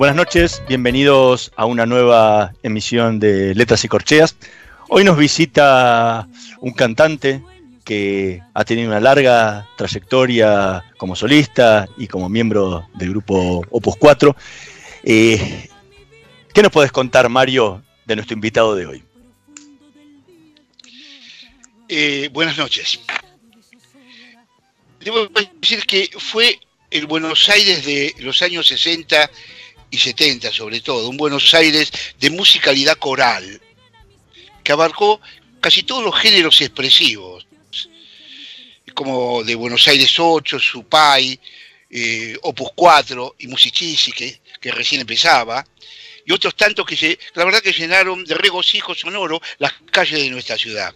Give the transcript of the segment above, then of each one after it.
Buenas noches, bienvenidos a una nueva emisión de Letras y Corcheas. Hoy nos visita un cantante que ha tenido una larga trayectoria como solista y como miembro del grupo Opus 4. Eh, ¿Qué nos puedes contar, Mario, de nuestro invitado de hoy? Eh, buenas noches. Debo decir que fue el Buenos Aires de los años 60 y 70 sobre todo, un Buenos Aires de musicalidad coral, que abarcó casi todos los géneros expresivos, como de Buenos Aires 8, Supay, eh, Opus 4 y Musicisti, que, que recién empezaba, y otros tantos que se, la verdad que llenaron de regocijo sonoro las calles de nuestra ciudad.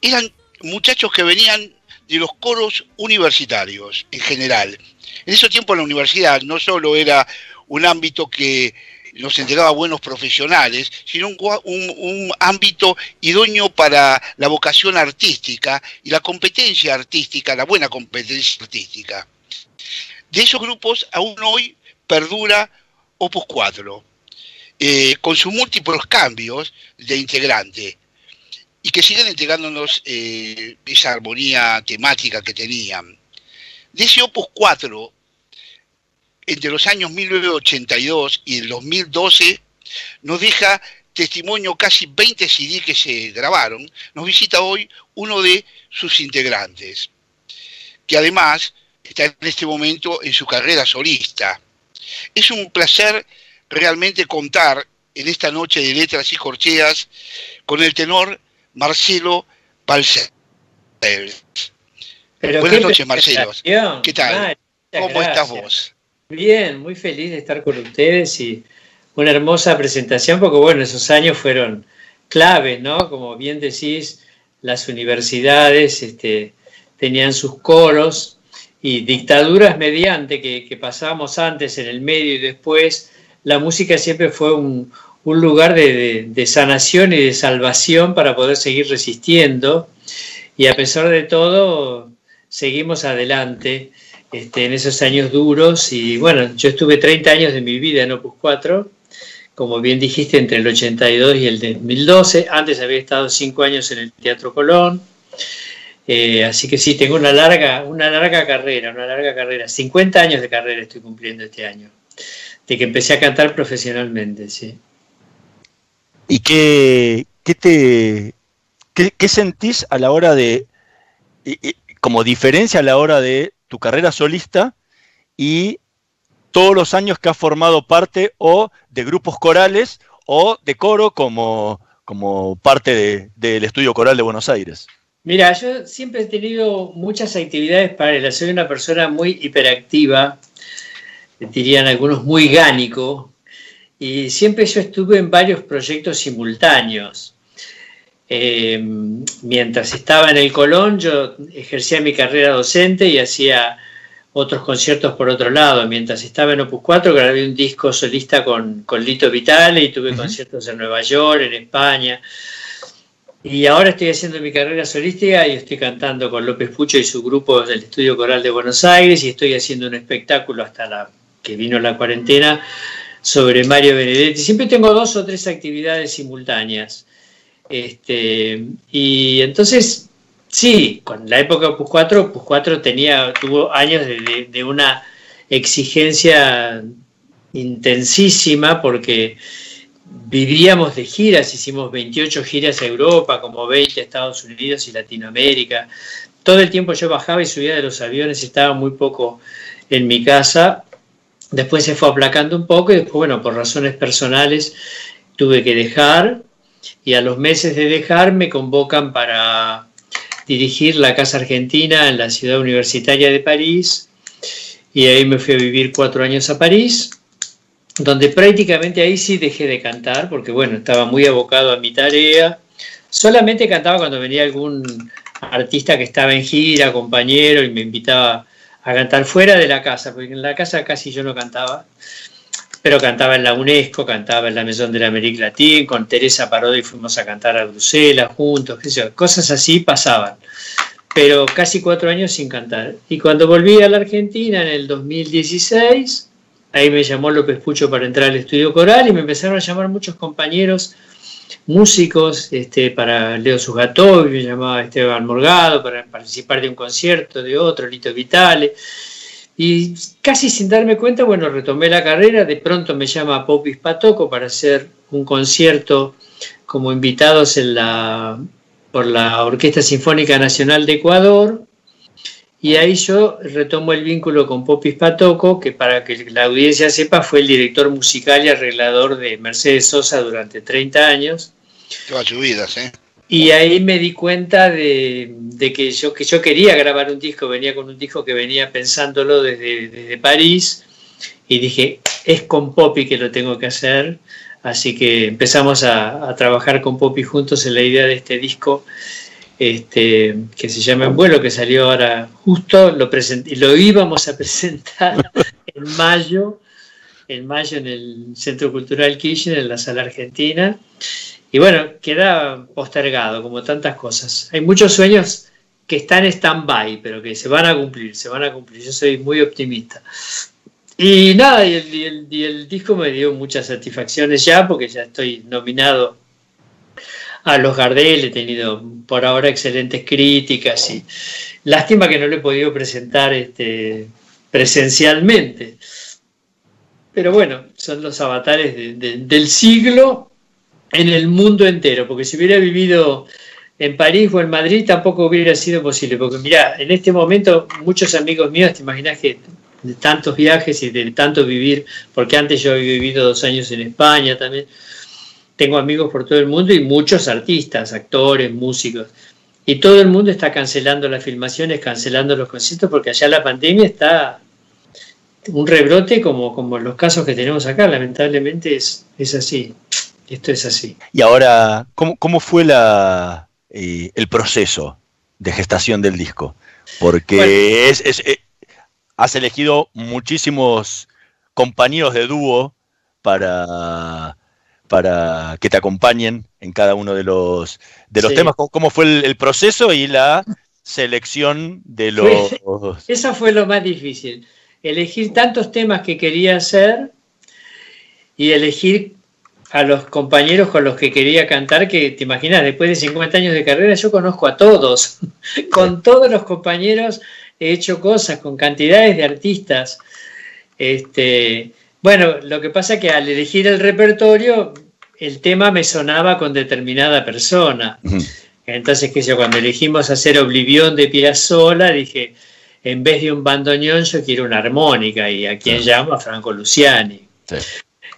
Eran muchachos que venían de los coros universitarios en general. En ese tiempo la universidad no solo era un ámbito que nos entregaba buenos profesionales, sino un, ámbito idóneo para la vocación artística y la competencia artística, la buena competencia artística. De esos grupos, aún hoy perdura Opus 4, eh, con sus múltiples cambios de integrante, y que siguen entregándonos eh, esa armonía temática que tenían. De ese Opus 4 entre los años 1982 y el 2012 nos deja testimonio casi 20 CD que se grabaron, nos visita hoy uno de sus integrantes, que además está en este momento en su carrera solista. Es un placer realmente contar en esta noche de letras y corcheas con el tenor Marcelo Balcer. Buenas noches, Marcelo. ¿Qué tal? ¿Cómo estás vos? Bien, muy feliz de estar con ustedes y una hermosa presentación, porque bueno, esos años fueron claves, ¿no? Como bien decís, las universidades este, tenían sus coros y dictaduras mediante que, que, pasábamos antes en el medio y después, la música siempre fue un, lugar de, de, sanación y de salvación para poder seguir resistiendo. Y a pesar de todo, seguimos adelante este, en esos años duros. Y bueno, yo estuve 30 años de mi vida en Opus 4, como bien dijiste, entre el 82 y el 2012. Antes había estado 5 años en el Teatro Colón. Eh, así que sí, tengo una larga, una larga carrera, una larga carrera. 50 años de carrera estoy cumpliendo este año, de que empecé a cantar profesionalmente, sí. ¿Y qué, qué te qué, sentís a la hora de, como diferencia a la hora de tu carrera solista y todos los años que has formado parte o de grupos corales o de coro como, como parte del Estudio Coral de Buenos Aires. Mira, yo siempre he tenido muchas actividades para Soy una persona muy hiperactiva, dirían algunos muy gánico, y siempre yo estuve en varios proyectos simultáneos. Eh, mientras estaba en el Colón, yo ejercía mi carrera docente y hacía otros conciertos por otro lado. Mientras estaba en Opus 4, grabé un disco solista con, con Lito Vitale y tuve conciertos en Nueva York, en España. Y ahora estoy haciendo mi carrera solística y estoy cantando con López Pucho y su grupo del Estudio Coral de Buenos Aires y estoy haciendo un espectáculo hasta la que vino la cuarentena sobre Mario Benedetti. Siempre tengo dos o tres actividades simultáneas. Este, y entonces, sí, con la época Opus 4, Opus 4 tenía, tuvo años de, una exigencia intensísima porque vivíamos de giras, hicimos 28 giras a Europa, como 20 a Estados Unidos y Latinoamérica. Todo el tiempo yo bajaba y subía de los aviones estaba muy poco en mi casa. Después se fue aplacando un poco y después, bueno, por razones personales tuve que dejar y a los meses de dejar me convocan para dirigir la Casa Argentina en la ciudad universitaria de París y ahí me fui a vivir cuatro años a París donde prácticamente ahí sí dejé de cantar, porque bueno, estaba muy abocado a mi tarea. Solamente cantaba cuando venía algún artista que estaba en gira, compañero, y me invitaba a cantar fuera de la casa, porque en la casa casi yo no cantaba, pero cantaba en la UNESCO, cantaba en la Maison de la América Latina, con Teresa Parodi fuimos a cantar a Bruselas juntos, cosas así pasaban, pero casi cuatro años sin cantar. Y cuando volví a la Argentina en el 2016, Ahí me llamó López Pucho para entrar al estudio coral y me empezaron a llamar muchos compañeros músicos, este, para Leo Sugató, me llamaba Esteban Morgado para participar de un concierto, de otro, Lito Vitale. Y casi sin darme cuenta, bueno, retomé la carrera, de pronto me llama Popis Patoco para hacer un concierto como invitados en la, por la Orquesta Sinfónica Nacional de Ecuador, y ahí yo retomo el vínculo con Popis Patoco, que para que la audiencia sepa fue el director musical y arreglador de Mercedes Sosa durante 30 años. Toda su vida, ¿sí? Y ahí me di cuenta de, que, yo, que yo quería grabar un disco, venía con un disco que venía pensándolo desde, desde París y dije, es con Poppy que lo tengo que hacer. Así que empezamos a, trabajar con Poppy juntos en la idea de este disco este, que se llama En Vuelo, que salió ahora justo, lo, lo íbamos a presentar en mayo, en mayo en el Centro Cultural Kirchner, en la Sala Argentina. Y bueno, queda postergado, como tantas cosas. Hay muchos sueños que están en stand-by, pero que se van a cumplir, se van a cumplir. Yo soy muy optimista. Y nada, y el, el disco me dio muchas satisfacciones ya, porque ya estoy nominado a los Gardel, he tenido por ahora excelentes críticas y lástima que no lo he podido presentar este, presencialmente. Pero bueno, son los avatares del siglo en el mundo entero, porque si hubiera vivido en París o en Madrid tampoco hubiera sido posible, porque mira, en este momento muchos amigos míos, te imaginas que de tantos viajes y de tanto vivir, porque antes yo había vivido dos años en España también, tengo amigos por todo el mundo y muchos artistas, actores, músicos. Y todo el mundo está cancelando las filmaciones, cancelando los conciertos, porque allá la pandemia está un rebrote como, como los casos que tenemos acá. Lamentablemente es, es así. Esto es así. Y ahora, ¿cómo, cómo fue la, eh, el proceso de gestación del disco? Porque es, es, eh, has elegido muchísimos compañeros de dúo para para que te acompañen en cada uno de los, de los temas, cómo fue el, proceso y la selección de los... eso fue lo más difícil, elegir tantos temas que quería hacer y elegir a los compañeros con los que quería cantar, que te imaginas, después de 50 años de carrera yo conozco a todos, con todos los compañeros he hecho cosas, con cantidades de artistas. Este, bueno, lo que pasa es que al elegir el repertorio, el tema me sonaba con determinada persona. Entonces, que yo cuando elegimos hacer Oblivión de Piazzolla, dije, en vez de un bandoneón, yo quiero una armónica. ¿Y a quién llamo? A Franco Luciani.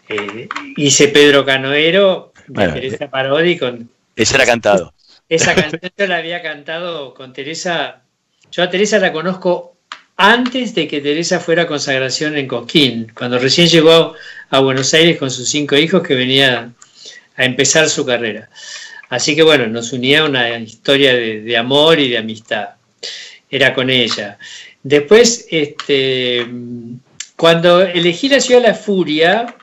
Eh, hice Pedro Canoero de Teresa Parodi con... Ese era cantado. Esa canción yo la había cantado con Teresa. Yo a Teresa la conozco antes de que Teresa fuera a consagración en Cosquín, cuando recién llegó a Buenos Aires con sus cinco hijos que venía a empezar su carrera. Así que bueno, nos unía una historia de, amor y de amistad. Era con ella. Después, este, cuando elegí la ciudad de la furia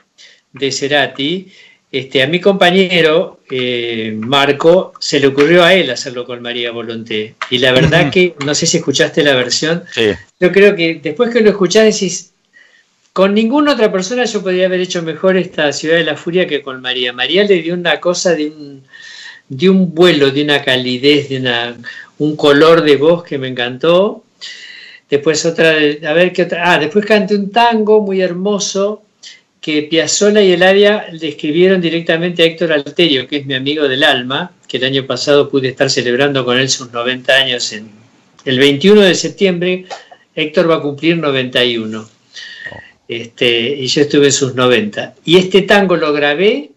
de Cerati, este, a mi compañero eh, Marco se le ocurrió a él hacerlo con María Volonté. Y la verdad que, no sé si escuchaste la versión, yo creo que después que lo escuchás decís, con ninguna otra persona yo podría haber hecho mejor esta Ciudad de la Furia que con María. María le dio una cosa de un, de un vuelo, de una calidez, de una, un color de voz que me encantó. Después otra, a ver qué otra. Ah, después canté un tango muy hermoso que Piazzolla y el área le escribieron directamente a Héctor Alterio, que es mi amigo del alma, que el año pasado pude estar celebrando con él sus 90 años. En, el 21 de septiembre, Héctor va a cumplir 91. Este, y yo estuve en sus 90. Y este tango lo grabé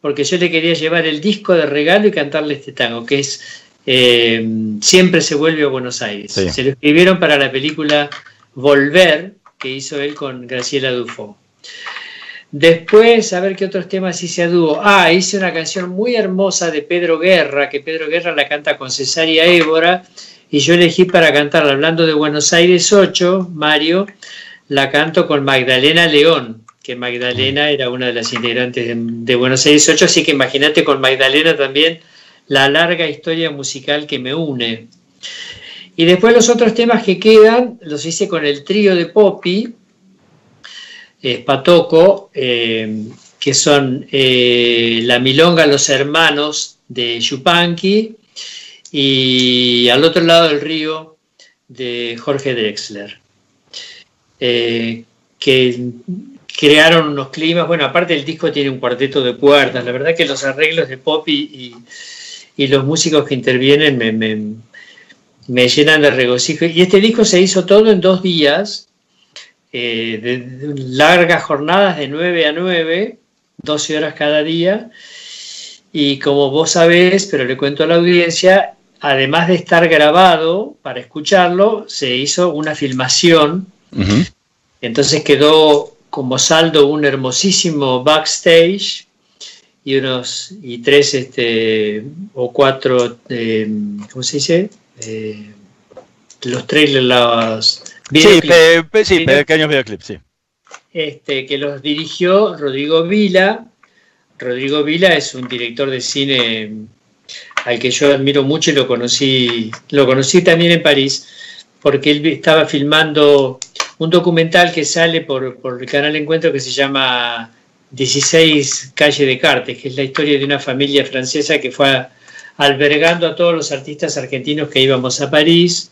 porque yo le quería llevar el disco de regalo y cantarle este tango, que es eh, Siempre se vuelve a Buenos Aires. Se lo escribieron para la película Volver, que hizo él con Graciela Dufo. Después, a ver qué otros temas hice a dúo. Ah, hice una canción muy hermosa de Pedro Guerra, que Pedro Guerra la canta con Cesaria Évora, y yo elegí para cantarla, hablando de Buenos Aires 8, Mario, la canto con Magdalena León, que Magdalena era una de las integrantes de, Buenos Aires 8, así que imagínate con Magdalena también la larga historia musical que me une. Y después los otros temas que quedan los hice con el trío de Poppy, Patoco, eh, que son eh, La Milonga, Los Hermanos de Yupanqui y Al otro lado del río de Jorge Drexler, eh, que crearon unos climas, bueno, aparte el disco tiene un cuarteto de cuerdas, la verdad que los arreglos de pop y, los músicos que intervienen me, llenan de regocijo. Y este disco se hizo todo en dos días, eh, de, largas jornadas de 9 a 9, 12 horas cada día. Y como vos sabés, pero le cuento a la audiencia, además de estar grabado para escucharlo, se hizo una filmación. Entonces quedó como saldo un hermosísimo backstage y unos y tres este o cuatro eh, ¿cómo se dice? Eh, los trailers los Sí, sí, pequeños videoclips, sí. Este, que los dirigió Rodrigo Vila. Rodrigo Vila es un director de cine al que yo admiro mucho y lo conocí, lo conocí también en París, porque él estaba filmando un documental que sale por, por el canal Encuentro que se llama 16 Calle de Cartes, que es la historia de una familia francesa que fue albergando a todos los artistas argentinos que íbamos a París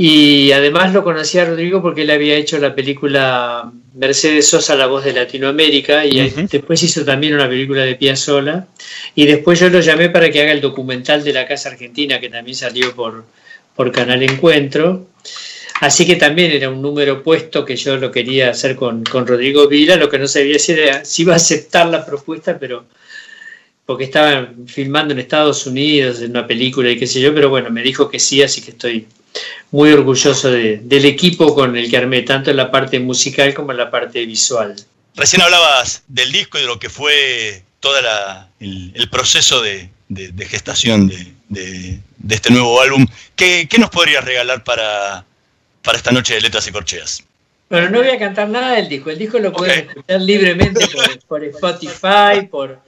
y además lo conocía Rodrigo porque él había hecho la película Mercedes Sosa, La Voz de Latinoamérica, y después hizo también una película de Piazzolla. Y después yo lo llamé para que haga el documental de la Casa Argentina, que también salió por, por Canal Encuentro. Así que también era un número puesto que yo lo quería hacer con, con Rodrigo Vila. Lo que no sabía si, era, si iba a aceptar la propuesta, pero porque estaba filmando en Estados Unidos en una película y qué sé yo, pero bueno, me dijo que sí, así que estoy muy orgulloso del equipo con el que armé, tanto en la parte musical como en la parte visual. Recién hablabas del disco y de lo que fue todo el, proceso de, gestación de, este nuevo álbum. ¿Qué, nos podrías regalar para, para esta noche de letras y corcheas? Bueno, no voy a cantar nada del disco. El disco lo pueden escuchar libremente por Spotify, por,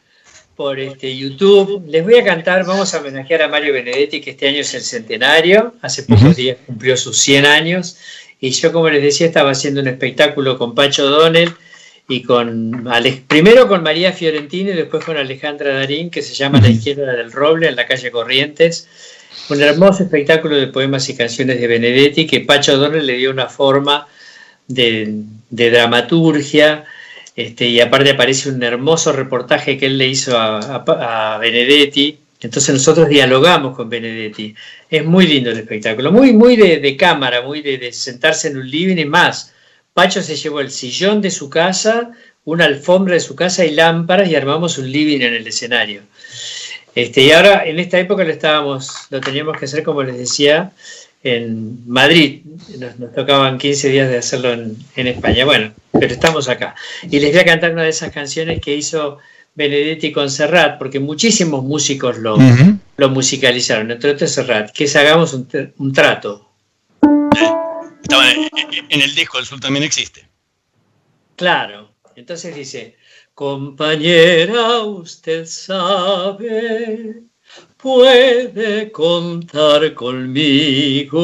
por este, YouTube. Les voy a cantar, vamos a homenajear a Mario Benedetti, que este año es el centenario, hace pocos días cumplió sus 100 años, y yo, como les decía, estaba haciendo un espectáculo con Pacho Donel y con, primero con María Fiorentini y después con Alejandra Darín, que se llama La izquierda del roble, en la calle Corrientes. Un hermoso espectáculo de poemas y canciones de Benedetti, que Pacho Donel le dio una forma de, de dramaturgia, este, y aparte aparece un hermoso reportaje que él le hizo a, Benedetti. Entonces nosotros dialogamos con Benedetti. Es muy lindo el espectáculo, muy, muy de, cámara, muy de, sentarse en un living y más. Pacho se llevó el sillón de su casa, una alfombra de su casa y lámparas y armamos un living en el escenario. Este, y ahora en esta época lo estábamos, lo teníamos que hacer como les decía, en Madrid. Nos, tocaban 15 días de hacerlo en, España. Bueno, pero estamos acá. Y les voy a cantar una de esas canciones que hizo Benedetti con Serrat, porque muchísimos músicos lo, lo musicalizaron, entre otros Serrat, que es Hagamos un, trato. Estaba en, el disco, el Sul también existe. Claro, entonces dice, compañera, usted sabe puede contar conmigo,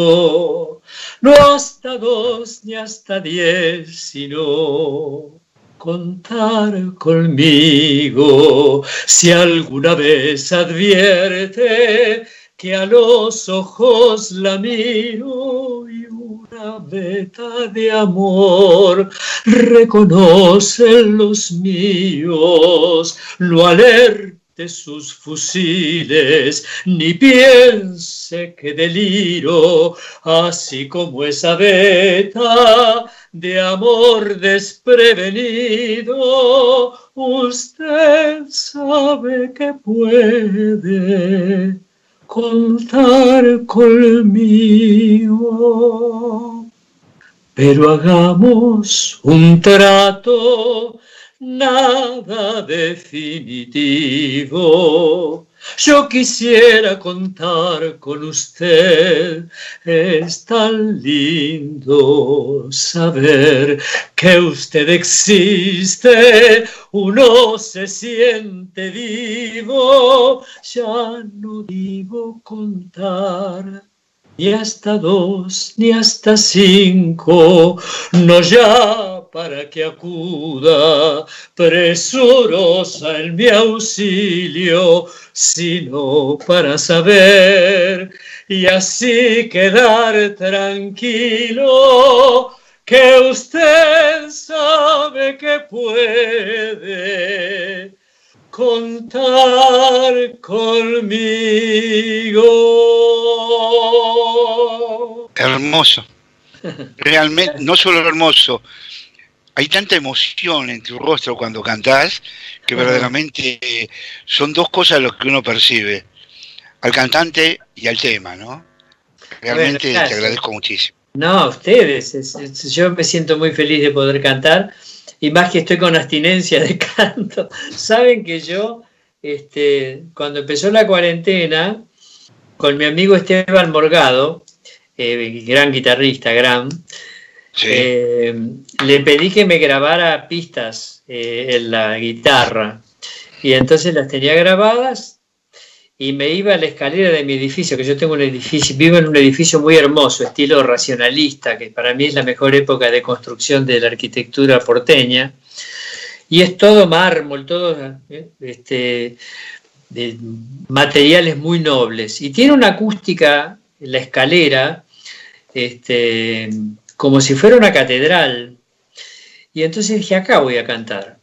no hasta dos ni hasta diez, sino contar conmigo. Si alguna vez advierte que a los ojos la miro y sabeta de amor, reconocen los míos, lo alerte sus fusiles, ni piense que deliro, así como esa beta de amor desprevenido, usted sabe que puede contar conmigo. Pero hagamos un trato, nada definitivo. Yo quisiera contar con usted, es tan lindo saber que usted existe, uno se siente vivo, ya no digo contar ni hasta dos, ni hasta cinco, no ya para que acuda presurosa en mi auxilio, sino para saber y así quedar tranquilo que usted sabe que puede contar conmigo. Hermoso. Realmente, no solo hermoso, hay tanta emoción en tu rostro cuando cantás que verdaderamente son dos cosas lo que uno percibe, al cantante y al tema, ¿no? Realmente te agradezco muchísimo. No, ustedes, yo me siento muy feliz de poder cantar y más que estoy con abstinencia de canto. Saben que yo, este, cuando empezó la cuarentena, con mi amigo Esteban Morgado, eh, gran guitarrista, gran, eh, le pedí que me grabara pistas eh, en la guitarra. Y entonces las tenía grabadas y me iba a la escalera de mi edificio, que yo tengo un edificio, vivo en un edificio muy hermoso, estilo racionalista, que para mí es la mejor época de construcción de la arquitectura porteña. Y es todo mármol, todo eh, este, de materiales muy nobles. Y tiene una acústica, la escalera, este, como si fuera una catedral. Y entonces dije, acá voy a cantar.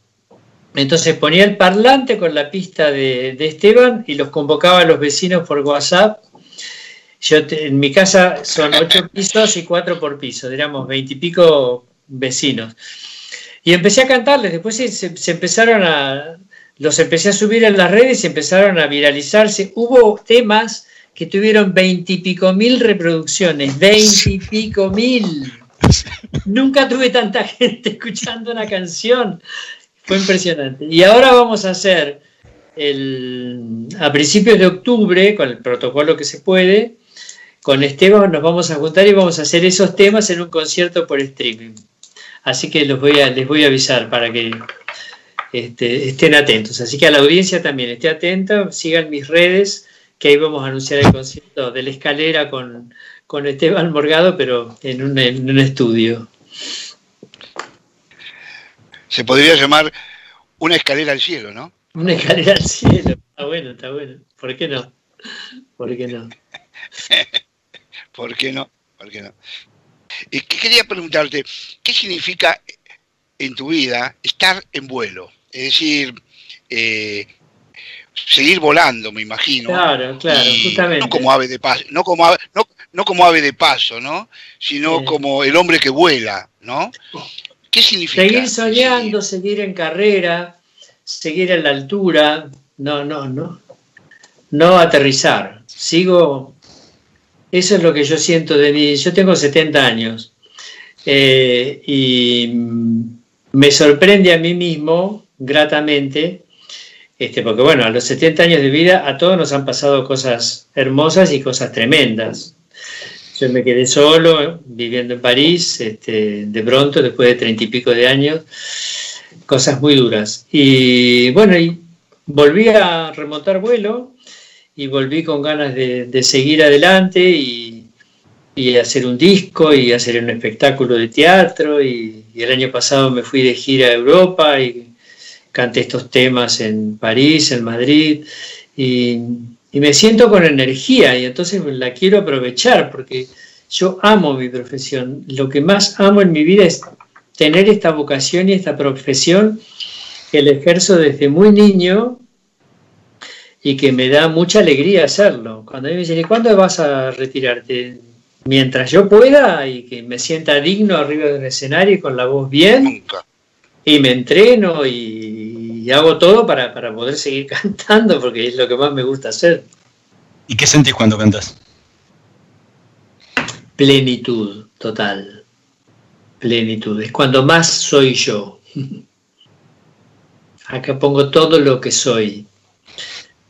Entonces ponía el parlante con la pista de, Esteban y los convocaba a los vecinos por WhatsApp. Yo en mi casa son ocho pisos y cuatro por piso, digamos veintipico vecinos. Y empecé a cantarles, después se, empezaron a, los empecé a subir en las redes y empezaron a viralizarse. Hubo temas que tuvieron veintipico mil reproducciones, veintipico mil. Nunca tuve tanta gente escuchando una canción. Fue impresionante. Y ahora vamos a hacer el, a principios de octubre, con el protocolo que se puede, con Esteban nos vamos a juntar y vamos a hacer esos temas en un concierto por streaming. Así que los voy a, les voy a avisar para que este, estén atentos. Así que a la audiencia también esté atenta, sigan mis redes, que ahí vamos a anunciar el concierto de la escalera con, con Esteban Morgado, pero en un, en un estudio se podría llamar una escalera al cielo, ¿no? Una escalera al cielo, está bueno, está bueno. ¿Por qué no? ¿Por qué no? ¿Por qué no? ¿Por qué no? Y quería preguntarte, ¿qué significa en tu vida estar en vuelo? Es decir, eh, seguir volando, me imagino. Claro, claro, justamente. No como ave de paso, no como ave, no, como ave de paso, ¿no? Sino como el hombre que vuela, ¿no? ¿Qué significa? Seguir soñando, seguir en carrera, seguir en la altura, no, no, no. No aterrizar. Sigo. Eso es lo que yo siento de mí. Yo tengo 70 años eh, y me sorprende a mí mismo gratamente, este, porque bueno, a los 70 años de vida a todos nos han pasado cosas hermosas y cosas tremendas. Yo me quedé solo, viviendo en París, este, de pronto, después de treinta y pico de años, cosas muy duras. Y bueno, y volví a remontar vuelo y volví con ganas de, seguir adelante y, hacer un disco y hacer un espectáculo de teatro. Y, y el año pasado me fui de gira a Europa y canté estos temas en París, en Madrid. Y y me siento con energía y entonces la quiero aprovechar porque Yo amo mi profesión. Lo que más amo en mi vida es tener esta vocación y esta profesión que la ejerzo desde muy niño y que me da mucha alegría hacerlo. Cuando me dicen, ¿y cuándo vas a retirarte? Mientras yo pueda y que me sienta digno arriba del escenario y con la voz bien. Nunca. Y me entreno y, hago todo para, para poder seguir cantando porque es lo que más me gusta hacer. ¿Y qué sentís cuando cantas? Plenitud total. Plenitud. Es cuando más soy yo. Acá pongo todo lo que soy.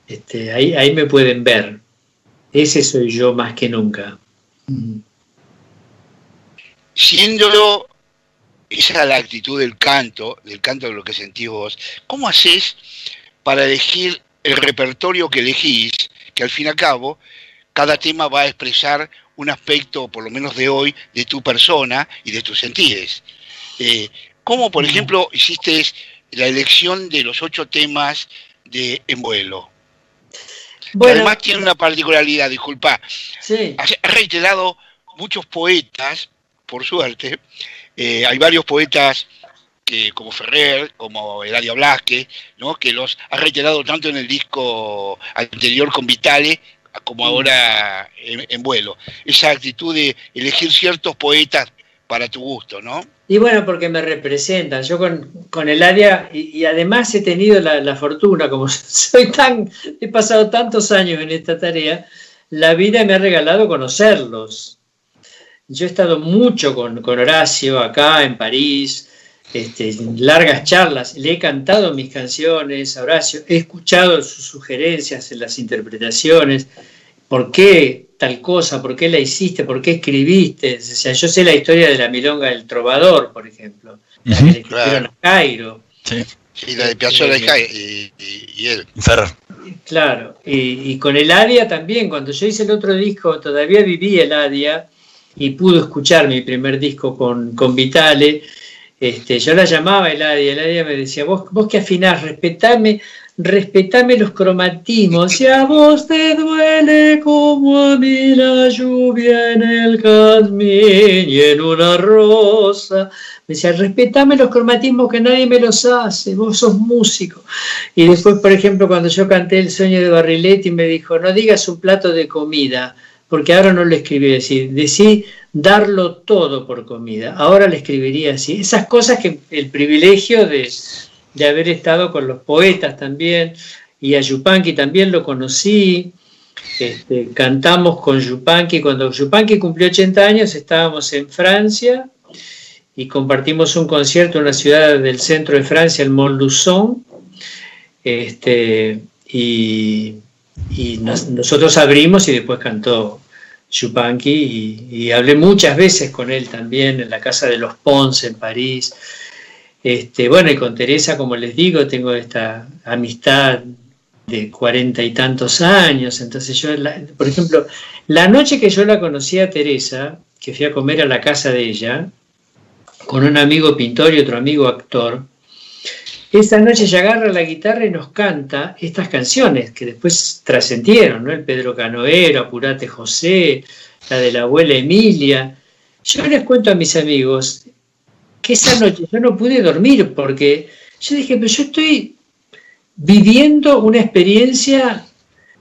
Este, ahí, ahí me pueden ver. Ese soy yo más que nunca. Siéndolo, esa es la actitud del canto, del canto de lo que sentís vos, ¿cómo haces para elegir el repertorio que elegís, que al fin y al cabo, cada tema va a expresar un aspecto, por lo menos de hoy, de tu persona y de tus sentidos? Eh, ¿Cómo, por ejemplo, hiciste la elección de los ocho temas de En vuelo? además tiene una particularidad, disculpa. Sí. Ha reiterado muchos poetas, por suerte. Eh, hay varios poetas que, como Ferrer, como Eladio Blasque, ¿no? que los ha reiterado tanto en el disco anterior con Vitale como mm. ahora en, vuelo. Esa actitud de elegir ciertos poetas para tu gusto, ¿no? Y bueno, porque me representan. Yo con, con Eladia, y, y, además he tenido la, fortuna, como soy tan, he pasado tantos años en esta tarea, la vida me ha regalado conocerlos. Yo he estado mucho con, Horacio acá en París, este, largas charlas, le he cantado mis canciones a Horacio, he escuchado sus sugerencias en las interpretaciones, por qué tal cosa, por qué la hiciste, por qué escribiste. O sea, yo sé la historia de la milonga del trovador, por ejemplo, la que le escribieron a Cairo. Sí. la de Piazzolla y, y, él. Claro, y, con el Adia también, cuando yo hice el otro disco, todavía viví el Adia y pudo escuchar mi primer disco con, con Vitale. Este, yo la llamaba Eladia, Eladia me decía, vos, vos que afinás, respetame respetame los cromatismos. Si a vos te duele como a mí la lluvia en el jazmín y en una rosa. Me decía, respetame los cromatismos que nadie me los hace, vos sos músico. Y después, por ejemplo, cuando yo canté El sueño de Barriletti, me dijo, no digas un plato de comida, porque ahora no lo escribí así. Decí darlo todo por comida. Ahora le escribiría así. Esas cosas que el privilegio de, de haber estado con los poetas también, y a Yupanqui también lo conocí. Este, cantamos con Yupanqui, cuando Yupanqui cumplió 80 años estábamos en Francia y compartimos un concierto en una ciudad del centro de Francia, el Montluçon, este, y, nosotros abrimos y después cantó Yupanqui y, hablé muchas veces con él también en la casa de los Pons en París. Este, bueno, y con Teresa, como les digo, tengo esta amistad de cuarenta y tantos años. Entonces yo, por ejemplo, la noche que yo la conocí a Teresa, que fui a comer a la casa de ella, con un amigo pintor y otro amigo actor, esa noche ella agarra la guitarra y nos canta estas canciones que después trascendieron, ¿no? El Pedro Canoero, Apurate José, la de la abuela Emilia. Yo les cuento a mis amigos, que esa noche yo no pude dormir porque yo dije, pero yo estoy viviendo una experiencia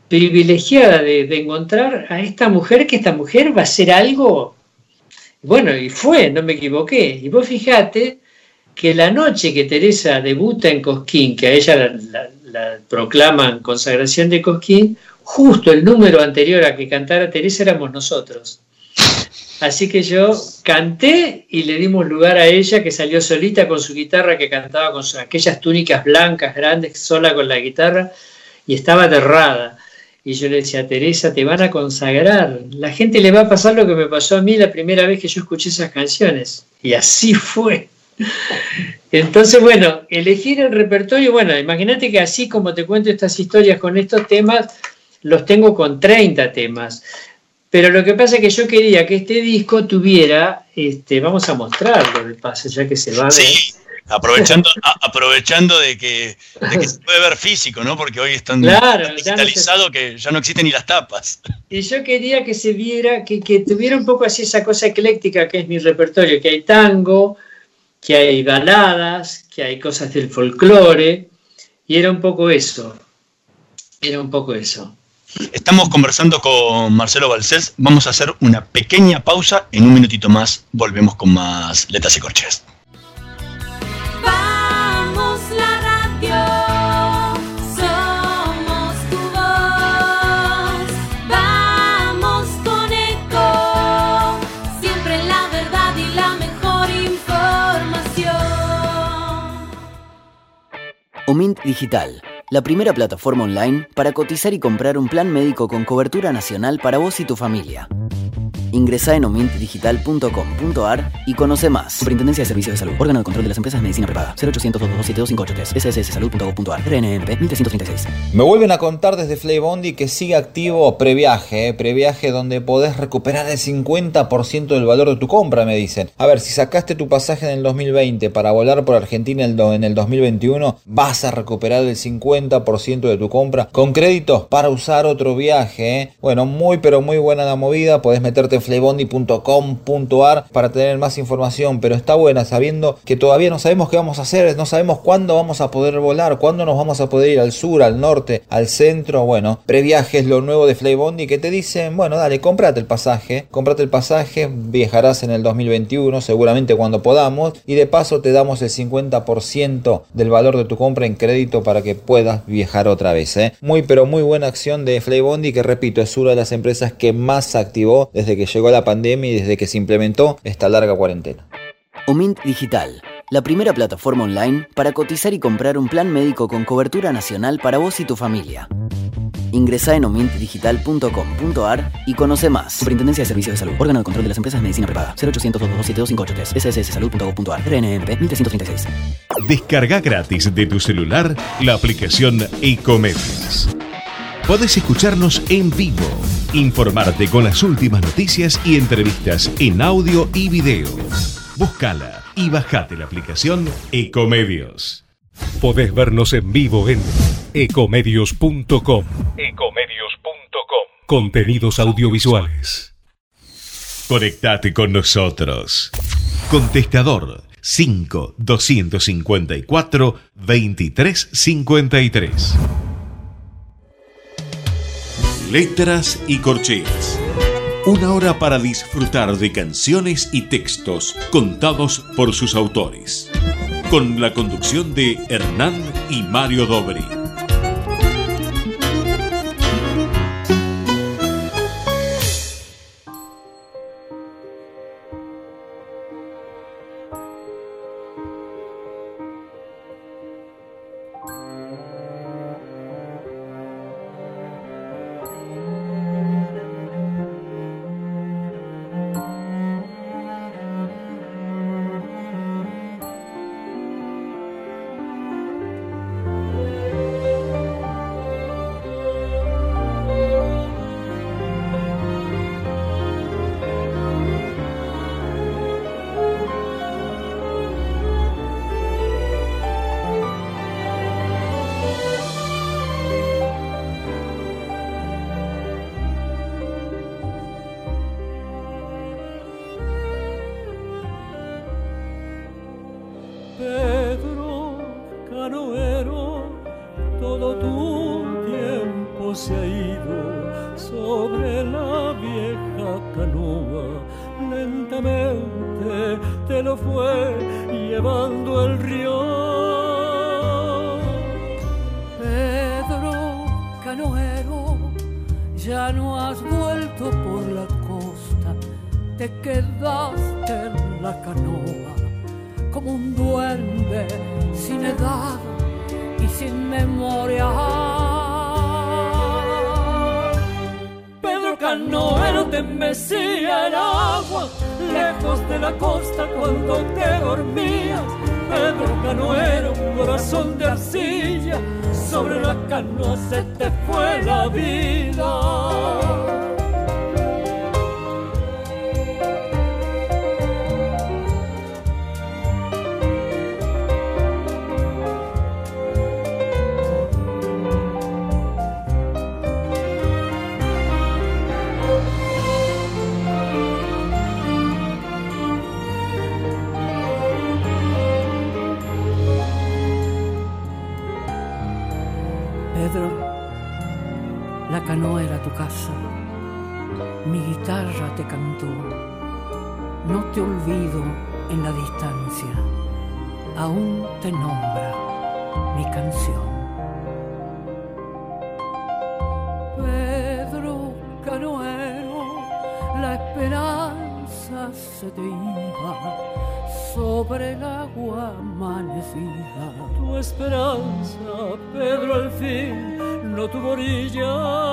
privilegiada de, encontrar a esta mujer, que esta mujer va a ser algo, bueno, y fue, no me equivoqué. Y vos fijate que la noche que Teresa debuta en Cosquín, que a ella la proclaman consagración de Cosquín, justo el número anterior a que cantara Teresa éramos nosotros. Así que yo canté y le dimos lugar a ella que salió solita con su guitarra, que cantaba con aquellas túnicas blancas grandes, sola con la guitarra, y estaba aterrada. Y yo le decía, Teresa, te van a consagrar. La gente le va a pasar lo que me pasó a mí la primera vez que yo escuché esas canciones. Y así fue. Entonces, bueno, elegir el repertorio, bueno, imagínate que así como te cuento estas historias con estos temas, los tengo con 30 temas. Pero lo que pasa es que yo quería que este disco tuviera, este, vamos a mostrarlo de paso, ya que se va a ver, aprovechando, aprovechando de que, se puede ver físico, ¿no? Porque hoy están claro, digitalizado que ya no existen ni las tapas. Y yo quería que se viera, que, que tuviera un poco así esa cosa ecléctica que es mi repertorio, que hay tango, que hay baladas, que hay cosas del folclore, y era un poco eso. Era un poco eso. Estamos conversando con Marcelo Balcés. Vamos a hacer una pequeña pausa. En un minutito más volvemos con más Letas y Corches. Omint Digital la primera plataforma online para cotizar y comprar un plan médico con cobertura nacional para vos y tu familia. Ingresa en omintdigital.com.ar y conoce más. Superintendencia de Servicios de Salud. Órgano de control de las empresas de medicina privada. 0800 227 sssalud.gov.ar. RNMP 1336. Me vuelven a contar desde Flybondi que sigue activo previaje. Eh, previaje donde podés recuperar el 50% del valor de tu compra, me dicen. A ver, si sacaste tu pasaje en el 2020 para volar por Argentina en el 2021, vas a recuperar el 50% de tu compra con créditos para usar otro viaje. Eh. Bueno, muy pero muy buena la movida. Podés meterte en flybondi.com.ar para tener más información, pero está buena sabiendo que todavía no sabemos qué vamos a hacer, no sabemos cuándo vamos a poder volar, cuándo nos vamos a poder ir al sur, al norte, al centro, bueno, previajes lo nuevo de Flybondi que te dicen, bueno, dale, cómprate el pasaje, cómprate el pasaje, viajarás en el 2021, seguramente cuando podamos, y de paso te damos el 50% del valor de tu compra en crédito para que puedas viajar otra vez. ¿eh? Muy pero muy buena acción de Flybondi que repito es una de las empresas que más se activó desde que llegó la pandemia y desde que se implementó esta larga cuarentena. Omint Digital, la primera plataforma online para cotizar y comprar un plan médico con cobertura nacional para vos y tu familia. Ingresa en omintdigital.com.ar y conoce más. Superintendencia de Servicios de Salud. Órgano de control de las empresas de medicina privada. 0800 227 sssalud.gov.ar. RNMP 1336. Descarga gratis de tu celular la aplicación Ecomedios. Podés escucharnos en vivo, informarte con las últimas noticias y entrevistas en audio y video. Búscala y bajate la aplicación Ecomedios. Podés vernos en vivo en ecomedios.com. Ecomedios.com. Contenidos audiovisuales. Conectate con nosotros. Contestador 5 254 2353. Letras y corcheas. Una hora para disfrutar de canciones y textos contados por sus autores. Con la conducción de Hernán y Mario Dobri. sin edad y sin memoria. Pedro Canoero te mecía el agua, lejos de la costa cuando te dormías. Pedro Canoero, corazón de arcilla, sobre la canoa se te fue la vida. Te cantó, no te olvido en la distancia, aún te nombra mi canción. Pedro Canoero, la esperanza se te iba sobre el agua amanecida. Tu esperanza, Pedro, al fin no tuvo orillas.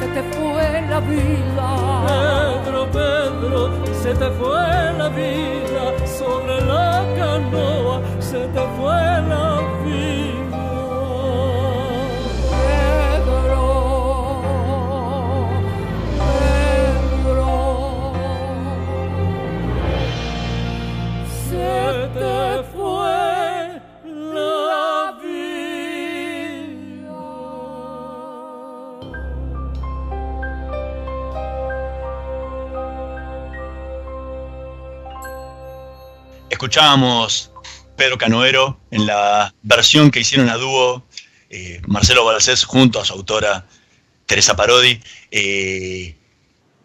se te fue la vida. Pedro, Pedro, se te fue la vida, sobre la canoa se te fue la vida. Escuchábamos Pedro Canoero en la versión que hicieron a dúo eh, Marcelo Balcés junto a su autora Teresa Parodi. Eh,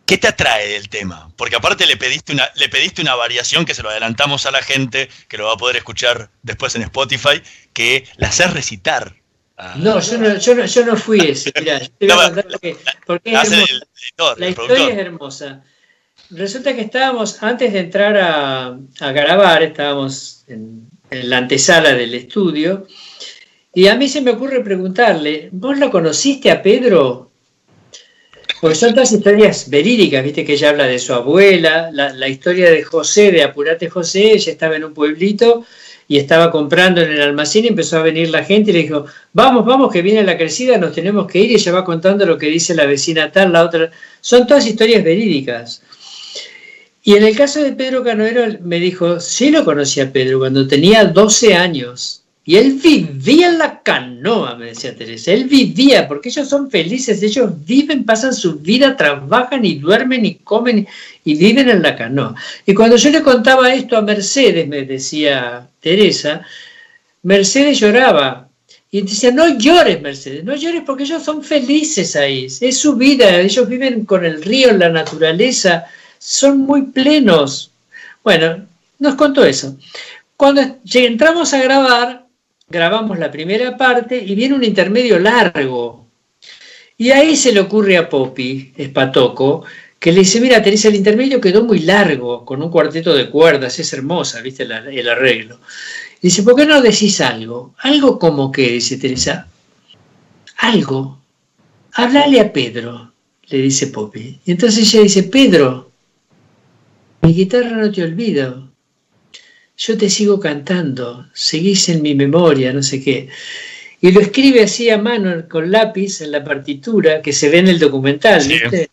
¿Qué te atrae del tema? Porque aparte le pediste, una, le pediste una variación que se lo adelantamos a la gente, que lo va a poder escuchar después en Spotify, que la haces recitar. Ah, No, yo no, yo no, yo no fui ese. Mirá, yo te voy a No, contar porque, porque es la hace hermosa. el editor, La el historia es hermosa. Resulta que estábamos, antes de entrar a, grabar, estábamos en, en la antesala del estudio, y a mí se me ocurre preguntarle, ¿vos lo conociste a Pedro? Porque son todas historias verídicas, viste que ella habla de su abuela, la, la historia de José, de Apurate José, ella estaba en un pueblito y estaba comprando en el almacén y empezó a venir la gente y le dijo, vamos, vamos, que viene la crecida, nos tenemos que ir y ella va contando lo que dice la vecina tal, la otra. Son todas historias verídicas. Y en el caso de Pedro Canoero me dijo, sí lo conocí a Pedro cuando tenía 12 años. Y él vivía en la canoa, me decía Teresa. Él vivía, porque ellos son felices, ellos viven, pasan su vida, trabajan y duermen y comen y viven en la canoa. Y cuando yo le contaba esto a Mercedes, me decía Teresa, Mercedes lloraba. Y decía, no llores, Mercedes, no llores porque ellos son felices ahí. Es su vida, ellos viven con el río, la naturaleza, son muy plenos. Bueno, nos contó eso. Cuando entramos a grabar, grabamos la primera parte y viene un intermedio largo. Y ahí se le ocurre a Poppy, Espatoco, que le dice, mira, Teresa, el intermedio quedó muy largo, con un cuarteto de cuerdas, es hermosa, viste el, arreglo. Y dice, ¿por qué no decís algo? Algo como que, dice Teresa, algo. Háblale a Pedro, le dice Poppy. Y entonces ella dice, Pedro, mi guitarra no te olvido. Yo te sigo cantando, seguís en mi memoria, no sé qué. Y lo escribe así a mano, con lápiz, en la partitura, que se ve en el documental, Sí. ¿viste?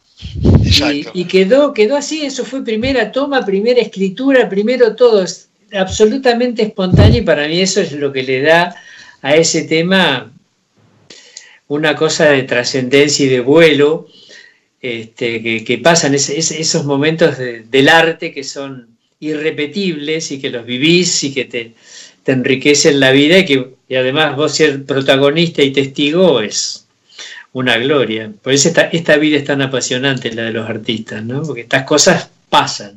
Y, quedó, quedó así, eso fue primera toma, primera escritura, primero todo, es absolutamente espontáneo y para mí eso es lo que le da a ese tema una cosa de trascendencia y de vuelo este, que, pasan esos momentos de- del arte que son irrepetibles y que los vivís y que te, te enriquecen la vida y que además vos ser protagonista y testigo es una gloria. Por eso esta, esta vida es tan apasionante, la de los artistas, ¿no? Porque estas cosas pasan.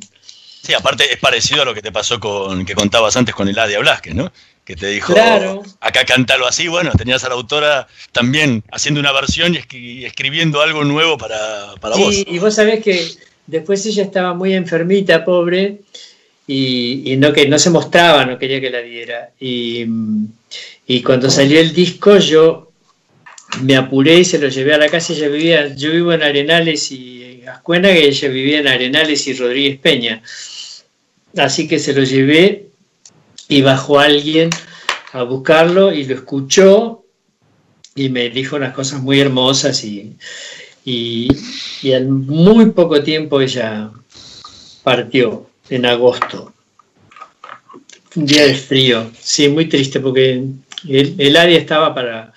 Sí, aparte es parecido a lo que te pasó con que contabas antes con Eladia Blasquez, ¿no? Que te dijo, Claro. acá cántalo así, bueno, tenías a la autora también haciendo una versión y escri- escribiendo algo nuevo para, para vos. Y vos sabés que después ella estaba muy enfermita, pobre, y, y no, que no se mostraba, no quería que la diera. Y, y cuando salió el disco yo me apuré y se lo llevé a la casa. Ella vivía, yo vivo en Arenales y Ascuena, que ella vivía en Arenales y Rodríguez Peña. Así que se lo llevé y bajó alguien a buscarlo y lo escuchó y me dijo unas cosas muy hermosas y, y, al muy poco tiempo ella partió en agosto. Un día de frío, sí, muy triste porque el, el área estaba para,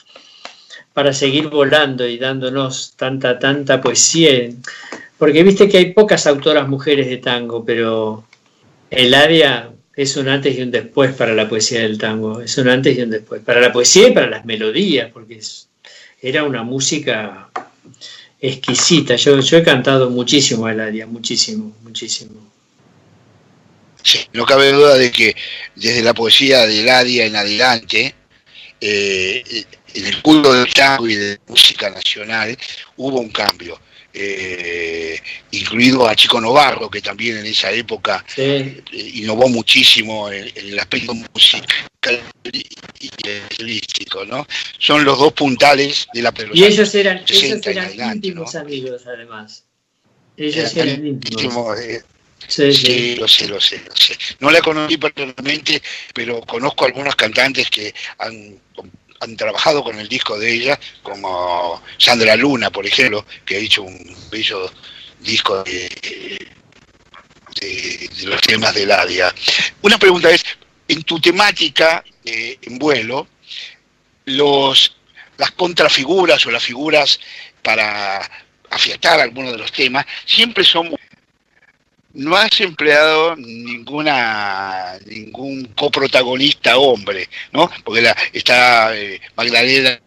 para seguir volando y dándonos tanta, tanta poesía. Porque viste que hay pocas autoras mujeres de tango, pero el área es un antes y un después para la poesía del tango, es un antes y un después, para la poesía y para las melodías, porque es- era una música exquisita. Yo, yo he cantado muchísimo a Eladia, muchísimo, muchísimo. Sí, no cabe duda de que desde la poesía de Ladia en adelante, eh, en el culto del tango y de la música nacional, hubo un cambio. Eh, incluido a Chico Novarro, que también en esa época Sí, eh, innovó muchísimo en, en el aspecto musical y estilístico, ¿no? Son los dos puntales de la de los Y ellos eran, ellos 60 en eran adelante, íntimos ¿no? amigos, además. Ellos Eran eran íntimos. íntimos, eh, Sí, Sí, sí. lo sé, lo sé, lo sé. No la conocí personalmente, pero conozco algunos cantantes que han, han trabajado con el disco de ella, como Sandra Luna, por ejemplo, que ha hecho un bello disco de, los temas de Ladia. Una pregunta es, en tu temática eh, en vuelo, los, las contrafiguras o las figuras para afiatar algunos de los temas siempre son no has empleado ninguna ningún coprotagonista hombre, ¿no? Porque la, está eh, Magdalena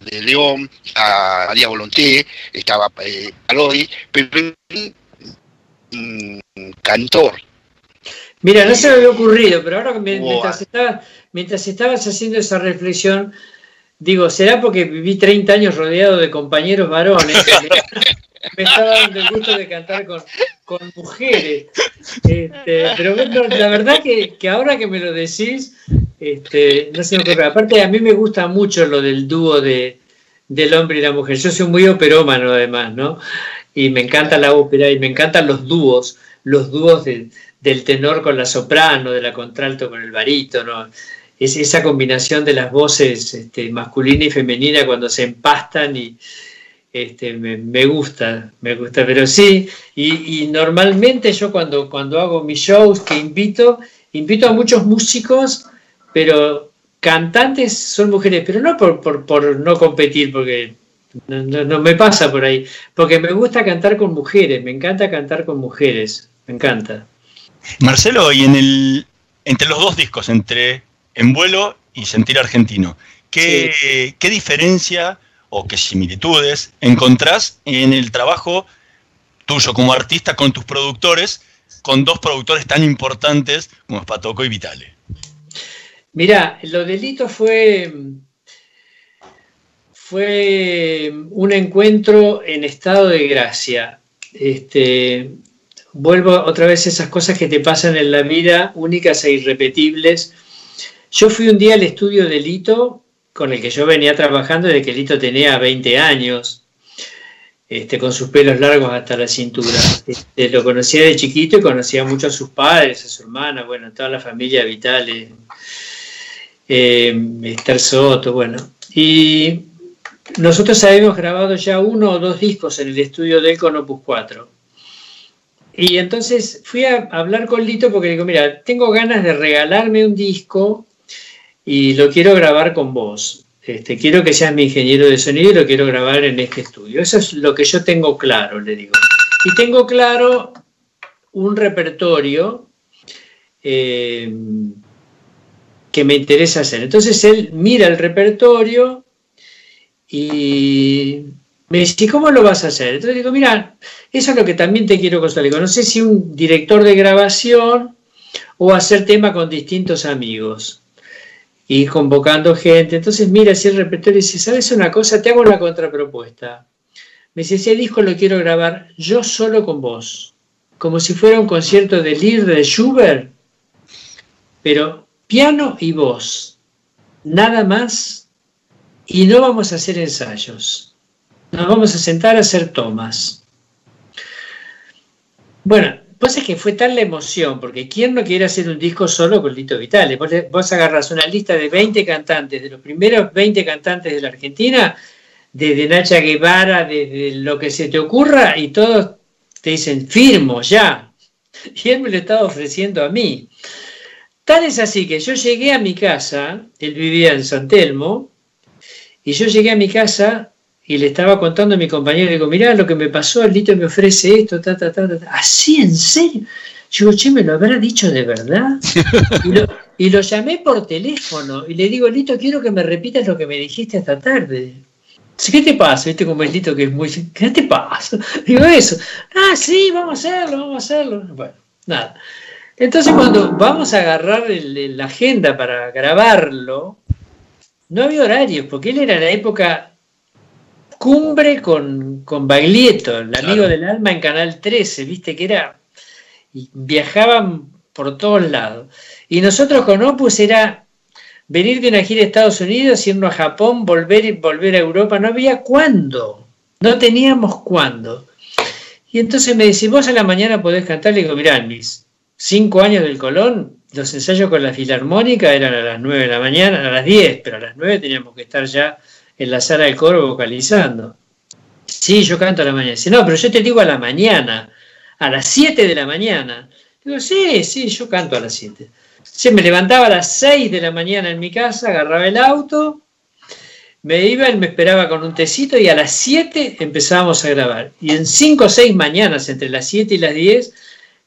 de León, a María Volonté, estaba eh, Parodi, pero un cantor. Mira, no se me había ocurrido, pero ahora que me- Buah. mientras, estaba- mientras estabas haciendo esa reflexión, digo, ¿será porque viví 30 años rodeado de compañeros varones? me estaba dando el gusto de cantar con, con mujeres. Este, pero bueno, la verdad que, que ahora que me lo decís, este, no se me ocurre. Aparte, a mí me gusta mucho lo del dúo de, del hombre y la mujer. Yo soy muy operómano además, ¿no? Y me encanta la ópera y me encantan los dúos, los dúos de- del tenor con la soprano, de la contralto con el barítono. Es esa combinación de las voces este, masculina y femenina cuando se empastan y este, me, me gusta, me gusta, pero sí, y, y normalmente yo cuando, cuando hago mis shows que invito, invito a muchos músicos, pero cantantes son mujeres, pero no por, por, por no competir, porque no, no- no me pasa por ahí, porque me gusta cantar con mujeres, me encanta cantar con mujeres, me encanta. Marcelo, y en el, entre los dos discos, entre En vuelo y Sentir Argentino, ¿qué, qué diferencia o qué similitudes encontrás en el trabajo tuyo como artista con tus productores, con dos productores tan importantes como Spatoco y Vitale? Mira, lo delito fue, fue un encuentro en estado de gracia. Este, vuelvo otra vez a esas cosas que te pasan en la vida, únicas e irrepetibles. Yo fui un día al estudio de Lito, con el que yo venía trabajando desde que Lito tenía 20 años, este, con sus pelos largos hasta la cintura. Este, lo conocía de chiquito y conocía mucho a sus padres, a su hermana, bueno, toda la familia Vitale eh, Esther Soto, bueno. Y nosotros habíamos grabado ya uno o dos discos en el estudio del con Opus 4. Y entonces fui a hablar con Lito porque digo, mira, tengo ganas de regalarme un disco y lo quiero grabar con vos. Este, quiero que seas mi ingeniero de sonido y lo quiero grabar en este estudio. Eso es lo que yo tengo claro, le digo. Y tengo claro un repertorio eh, que me interesa hacer. Entonces él mira el repertorio y me dice, "¿Y ¿cómo lo vas a hacer? Entonces digo, mira, eso es lo que también te quiero contar. Digo, no sé si un director de grabación o hacer tema con distintos amigos y convocando gente. Entonces mira ese repertorio y dice, ¿sabes una cosa? Te hago una contrapropuesta. Me dice, ese disco lo quiero grabar yo solo con vos, como si fuera un concierto de Lied de Schubert, pero piano y voz, nada más, y no vamos a hacer ensayos. Nos vamos a sentar a hacer tomas. Bueno, Pasa que fue tal la emoción, porque ¿quién no quiere hacer un disco solo con Lito Vitale? Vos, vos agarras una lista de 20 cantantes, de los primeros 20 cantantes de la Argentina, desde Nacha Guevara, desde lo que se te ocurra, y todos te dicen, firmo, ya. Y él me lo estaba ofreciendo a mí. Tal es así que yo llegué a mi casa, él vivía en San Telmo, y yo llegué a mi casa y le estaba contando a mi compañero, le digo, mirá lo que me pasó, el Lito me ofrece esto, ta, ta, ta, ta. ¿Así, en serio? Yo digo, che, ¿me lo habrá dicho de verdad? Y lo, y lo llamé por teléfono y le digo, Lito, quiero que me repitas lo que me dijiste esta tarde. ¿Qué te pasa? ¿Viste como el Lito que es muy... ¿Qué te pasa? Digo eso. Ah, sí, vamos a hacerlo, vamos a hacerlo. Bueno, nada. Entonces cuando vamos a agarrar la agenda para grabarlo, no había horarios, porque él era la época cumbre con, con Baglietto, el amigo Claro. del alma en Canal 13, viste que era, y viajaban por todos lados. Y nosotros con Opus era venir de una gira a Estados Unidos, irnos a Japón, volver y volver a Europa, no había cuándo, no teníamos cuándo. Y entonces me dice, vos a la mañana podés cantar, le digo, mirá, mis cinco años del Colón, los ensayos con la filarmónica eran a las 9 de la mañana, a las 10, pero a las 9 teníamos que estar ya en la sala del coro vocalizando. Sí, yo canto a la mañana. Dice, no, pero yo te digo a la mañana, a las 7 de la mañana. Digo, sí, sí, yo canto a las 7. Sí, me levantaba a las 6 de la mañana en mi casa, agarraba el auto, me iba, él me esperaba con un tecito y a las 7 empezábamos a grabar. Y en 5 o 6 mañanas, entre las 7 y las 10,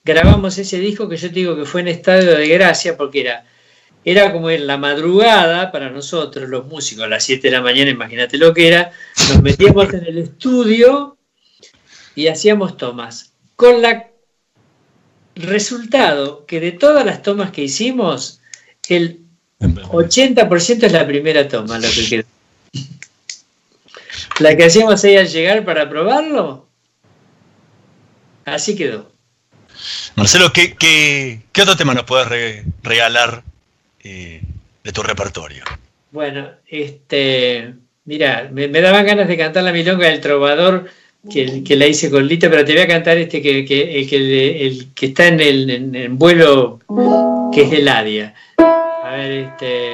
grabamos ese disco que yo te digo que fue en estado de gracia porque era, era como en la madrugada para nosotros, los músicos, a las 7 de la mañana, imagínate lo que era, nos metíamos en el estudio y hacíamos tomas. Con la resultado que de todas las tomas que hicimos, el 80% es la primera toma, lo que quedó. La que hacíamos ahí al llegar para probarlo, así quedó. Marcelo, ¿qué, qué, qué otro tema nos puedes re- regalar eh, de tu repertorio? Bueno, este, mira, me, me daban ganas de cantar la milonga del trovador que, que la hice con Lito, pero te voy a cantar este que, que- el, que, el que está en el en, vuelo, que es el Adia. A ver, este.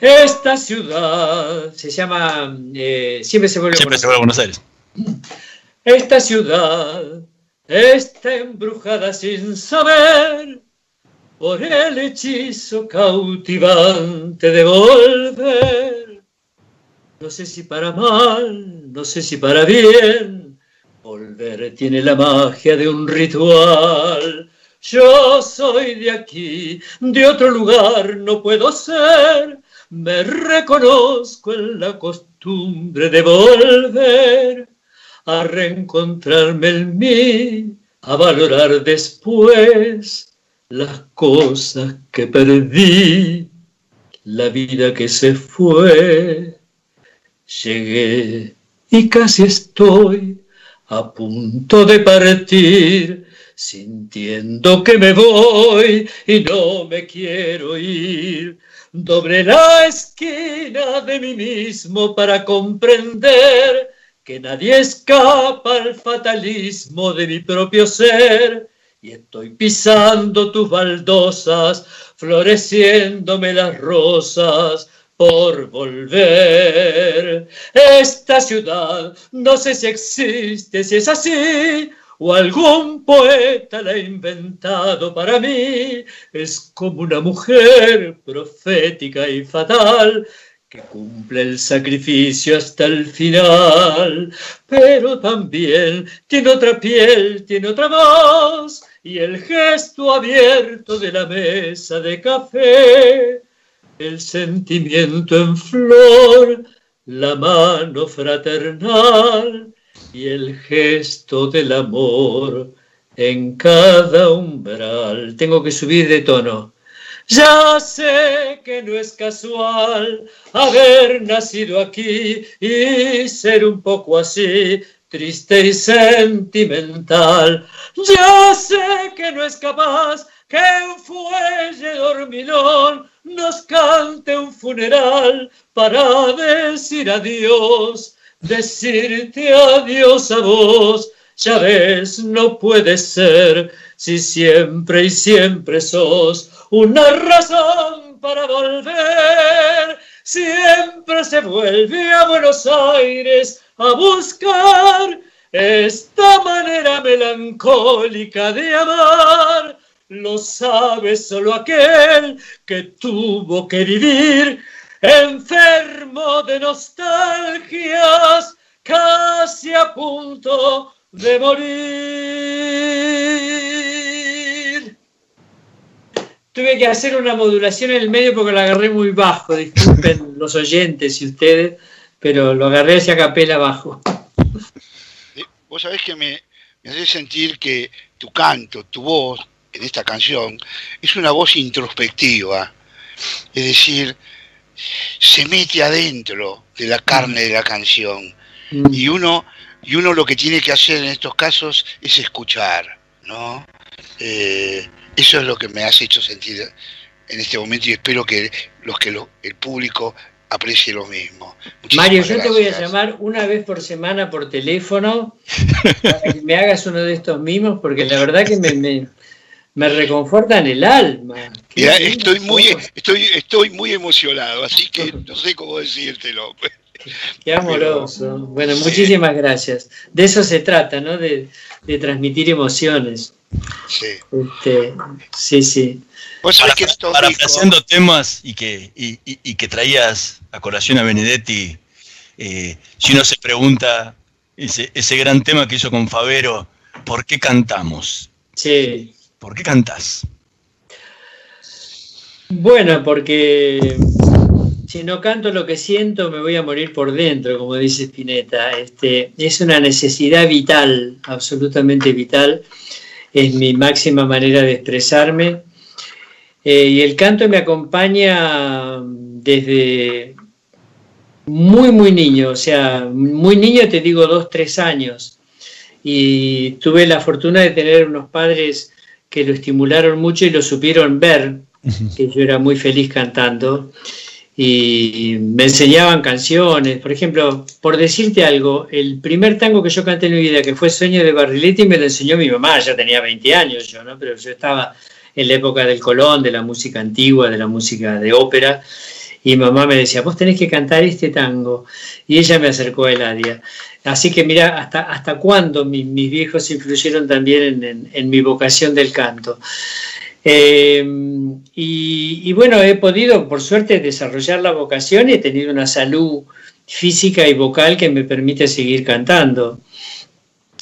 Esta ciudad se llama eh, Siempre se vuelve se vuelve a Buenos Aires. esta ciudad está embrujada sin saber por el hechizo cautivante de volver. No sé si para mal, no sé si para bien, volver tiene la magia de un ritual. Yo soy de aquí, de otro lugar no puedo ser, me reconozco en la costumbre de volver a reencontrarme en mí, a valorar después las cosas que perdí, la vida que se fue. Llegué y casi estoy a punto de partir, sintiendo que me voy y no me quiero ir. Doble la esquina de mí mismo para comprender que nadie escapa al fatalismo de mi propio ser. Y estoy pisando tus baldosas, floreciéndome las rosas por volver. Esta ciudad, no sé si existe, si es así, o algún poeta la ha inventado para mí. Es como una mujer profética y fatal que cumple el sacrificio hasta el final, pero también tiene otra piel, tiene otra voz y el gesto abierto de la mesa de café, el sentimiento en flor, la mano fraternal y el gesto del amor en cada umbral. Tengo que subir de tono. Ya sé que no es casual haber nacido aquí y ser un poco así, triste y sentimental. Ya sé que no es capaz que un fuelle dormilón nos cante un funeral para decir adiós decirte adiós a vos. Ya ves, no puede ser si siempre y siempre sos una razón para volver. Siempre se vuelve a Buenos Aires a buscar esta manera melancólica de amar. Lo sabe solo aquel que tuvo que vivir enfermo de nostalgias, casi a punto de morir. Tuve que hacer una modulación en el medio porque lo agarré muy bajo, disculpen los oyentes y ustedes, pero lo agarré hacia capela abajo. Eh, Vos sabés que me, me hace sentir que tu canto, tu voz en esta canción es una voz introspectiva. Es decir, se mete adentro de la carne de la canción. Mm. Y uno, y uno lo que tiene que hacer en estos casos es escuchar, ¿no? Eh, eso es lo que me has hecho sentir en este momento y espero que los que lo- el público aprecie lo mismo. Muchísimas Mario, yo te voy a llamar una vez por semana por teléfono para que me hagas uno de estos mimos, porque la verdad que me, me, me reconfortan el alma. Estoy muy, estoy, estoy muy emocionado, así que no sé cómo decírtelo. Qué amoroso. Bueno, muchísimas gracias. De eso se trata, ¿no? De, de transmitir emociones. Sí. Este, sí, sí. Sabés Parafra- que parafraseando temas y que, y, y- y que traías a colación a Benedetti, eh, si uno se pregunta, ese, ese gran tema que hizo con Favero, ¿por qué cantamos? Sí. ¿Por qué cantás? Bueno, porque si no canto lo que siento, me voy a morir por dentro, como dice Spinetta. Este, es una necesidad vital, absolutamente vital. Es mi máxima manera de expresarme. Eh, y el canto me acompaña desde muy, muy niño, o sea, muy niño te digo dos, tres años. Y tuve la fortuna de tener unos padres que lo estimularon mucho y lo supieron ver, que yo era muy feliz cantando. Y me enseñaban canciones, por ejemplo, por decirte algo, el primer tango que yo canté en mi vida, que fue Sueño de Barriletti, me lo enseñó mi mamá, ya tenía 20 años yo, ¿no? Pero yo estaba en la época del Colón, de la música antigua, de la música de ópera, y mamá me decía, vos tenés que cantar este tango. Y ella me acercó a Eladia. Así que mira, hasta, hasta cuándo mi- mis viejos influyeron también en, en- en mi vocación del canto. Y, y bueno, he podido, por suerte, desarrollar la vocación y he tenido una salud física y vocal que me permite seguir cantando.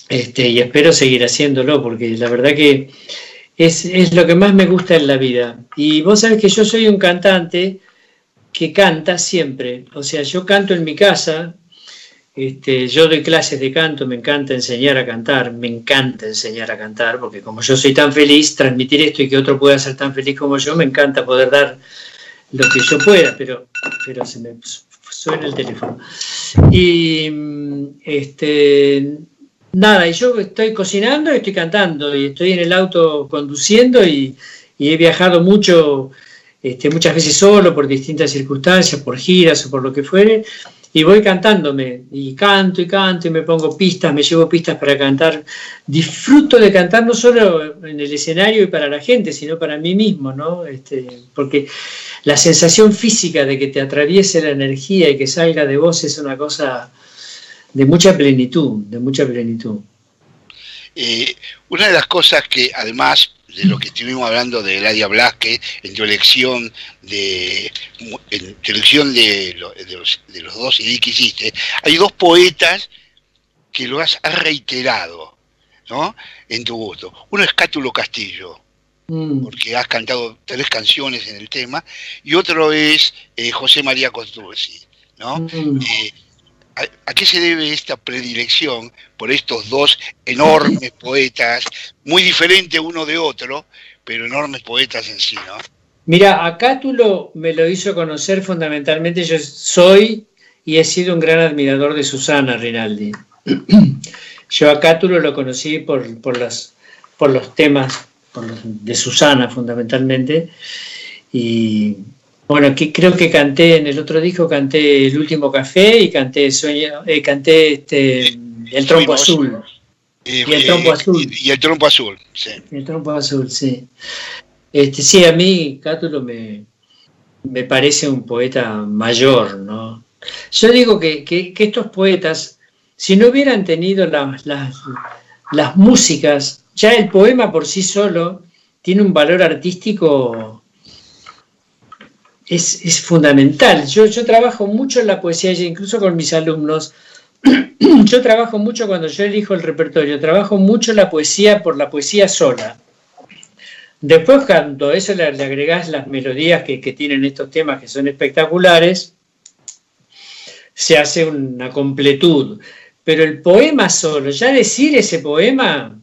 Este, y espero seguir haciéndolo, porque la verdad que es, es lo que más me gusta en la vida. Y vos sabés que yo soy un cantante que canta siempre. O sea, yo canto en mi casa, este, yo doy clases de canto, me encanta enseñar a cantar, me encanta enseñar a cantar, porque como yo soy tan feliz, transmitir esto y que otro pueda ser tan feliz como yo, me encanta poder dar lo que yo pueda, pero, pero se me su- suena el teléfono. Y este, nada, y yo estoy cocinando y estoy cantando, y estoy en el auto conduciendo y, y he viajado mucho, este, muchas veces solo por distintas circunstancias, por giras o por lo que fuere, y voy cantándome, y canto y canto, y me pongo pistas, me llevo pistas para cantar. Disfruto de cantar no solo en el escenario y para la gente, sino para mí mismo, ¿no? Este, porque la sensación física de que te atraviese la energía y que salga de vos es una cosa de mucha plenitud, de mucha plenitud. Eh, una de las cosas que además de lo que estuvimos hablando de Eladia Blasque en tu elección de en tu elección de, lo- de los, de los dos CD que hiciste, hay dos poetas que lo has reiterado, ¿no? En tu gusto. Uno es Cátulo Castillo, Mm. porque has cantado tres canciones en el tema, y otro es eh, José María Contursi, ¿no? Mm. Eh, ¿a, a qué se debe esta predilección por estos dos enormes poetas, muy diferentes uno de otro, pero enormes poetas en sí, ¿no? Mira, a Cátulo me lo hizo conocer fundamentalmente, yo soy y he sido un gran admirador de Susana Rinaldi. Yo a Cátulo lo conocí por, por, las, por los temas por los- de Susana fundamentalmente y, Bueno, que creo que canté en el otro disco, canté El último café y canté Sueño, eh, canté este, El trompo azul. Y, el trompo azul. Y, el trompo azul, sí. El trompo azul, sí. Este, sí, a mí Cátulo me, me parece un poeta mayor, ¿no? Yo digo que, que- que estos poetas, si no hubieran tenido las, las, las músicas, ya el poema por sí solo tiene un valor artístico, es, es fundamental. Yo, yo trabajo mucho en la poesía, incluso con mis alumnos. Yo trabajo mucho cuando yo elijo el repertorio, trabajo mucho la poesía por la poesía sola. Después, cuando eso le, le agregás las melodías que, que tienen estos temas que son espectaculares, se hace una completud. Pero el poema solo, ya decir ese poema,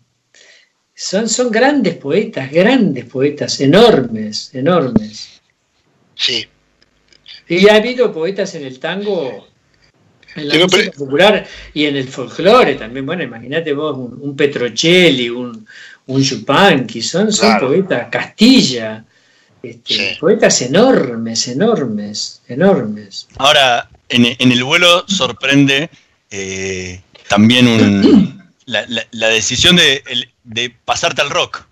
son, son grandes poetas, grandes poetas, enormes, enormes. Sí. Y ha habido poetas en el tango, en la Pero, música pero- popular y en el folclore también. Bueno, imagínate vos un, un Petrocelli, un, un Yupanqui, son, son Claro. poetas, Castilla, este, Sí. poetas enormes, enormes, enormes. Ahora, en, en el vuelo sorprende eh, también un- la, la- la decisión de, de pasarte al rock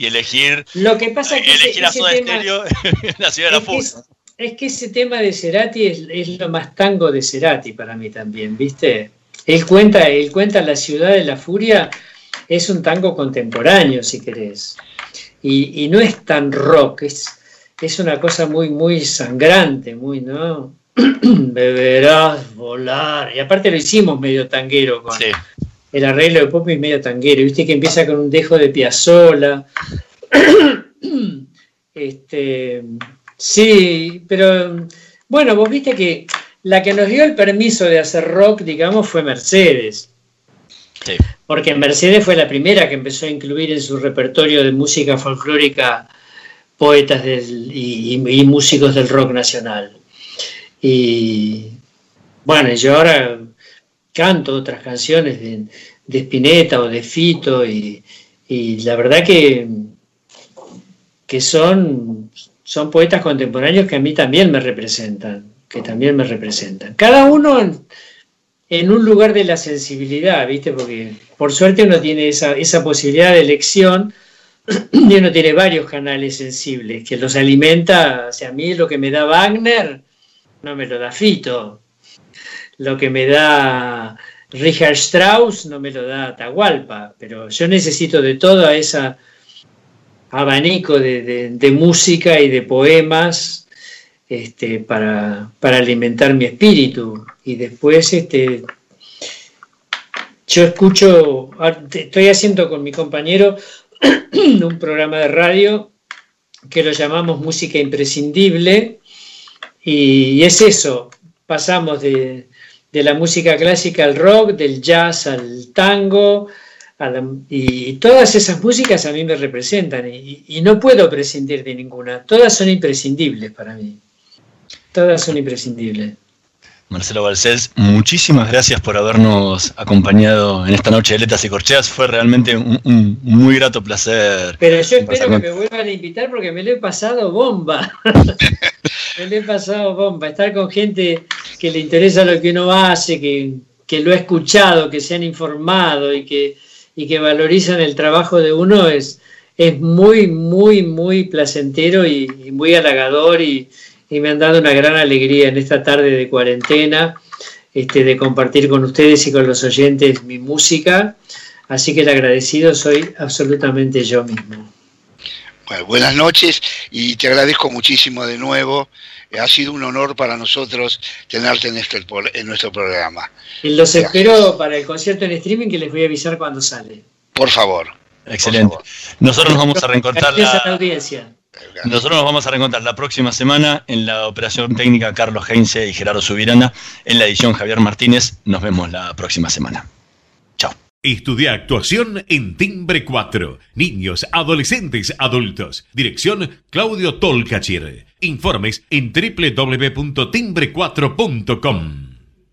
y elegir, Lo que pasa es que ese- elegir a ese tema- la ciudad de la fuga. es, es que ese tema de Cerati es, es lo más tango de Cerati para mí también, ¿viste? Él cuenta, él cuenta La ciudad de la furia, es un tango contemporáneo, si querés. Y, y no es tan rock, es, es una cosa muy, muy sangrante, muy, ¿no? Beberás volar. Y aparte lo hicimos medio tanguero con, Sí. El arreglo de pop es medio tanguero, viste que empieza con un dejo de Piazzola. este, sí, pero bueno, vos viste que la que nos dio el permiso de hacer rock, digamos, fue Mercedes. Sí. Porque Mercedes fue la primera que empezó a incluir en su repertorio de música folclórica poetas del- y, y- y músicos del rock nacional. Y bueno, yo ahora canto otras canciones de, de Spinetta o de Fito y, y la verdad que, que son, son poetas contemporáneos que a mí también me representan, que también me representan. Cada uno en, un lugar de la sensibilidad, ¿viste? Porque por suerte uno tiene esa, esa posibilidad de elección y uno tiene varios canales sensibles que los alimenta. O sea, a mí lo que me da Wagner no me lo da Fito. Lo que me da Richard Strauss no me lo da Atahualpa. Pero yo necesito de todo ese abanico de, música y de poemas este, para, alimentar mi espíritu. Y después este, yo escucho, estoy haciendo con mi compañero un programa de radio que lo llamamos Música Imprescindible y es eso, pasamos de, de la música clásica al rock, del jazz al tango, y todas esas músicas a mí me representan y no puedo prescindir de ninguna, todas son imprescindibles para mí, todas son imprescindibles. Marcelo Balcés, muchísimas gracias por habernos acompañado en esta noche de Letas y Corcheas. Fue realmente un, un muy grato placer. Pero yo espero que me vuelvan a invitar porque me lo he pasado bomba. me lo he pasado bomba. Estar con gente que le interesa lo que uno hace, que, que lo ha escuchado, que se han informado y que, y que valorizan el trabajo de uno es, es muy, muy, muy placentero y, y muy halagador y, y me han dado una gran alegría en esta tarde de cuarentena este, de compartir con ustedes y con los oyentes mi música. Así que el agradecido soy absolutamente yo mismo. Bueno, buenas noches y te agradezco muchísimo de nuevo. Ha sido un honor para nosotros tenerte en, este, en nuestro programa. Y los espero para el concierto en streaming que les voy a avisar cuando sale. Por favor. Excelente. Por Nosotros nos vamos a reencontrar Gracias a la, audiencia. Nosotros nos vamos a reencontrar la próxima semana en la operación técnica Carlos Heinze y Gerardo Subirana, en la edición Javier Martínez. Nos vemos la próxima semana. Chao. Estudia actuación en Timbre 4. Niños, adolescentes, adultos. Dirección Claudio Tolcachir. Informes en www.timbre4.com.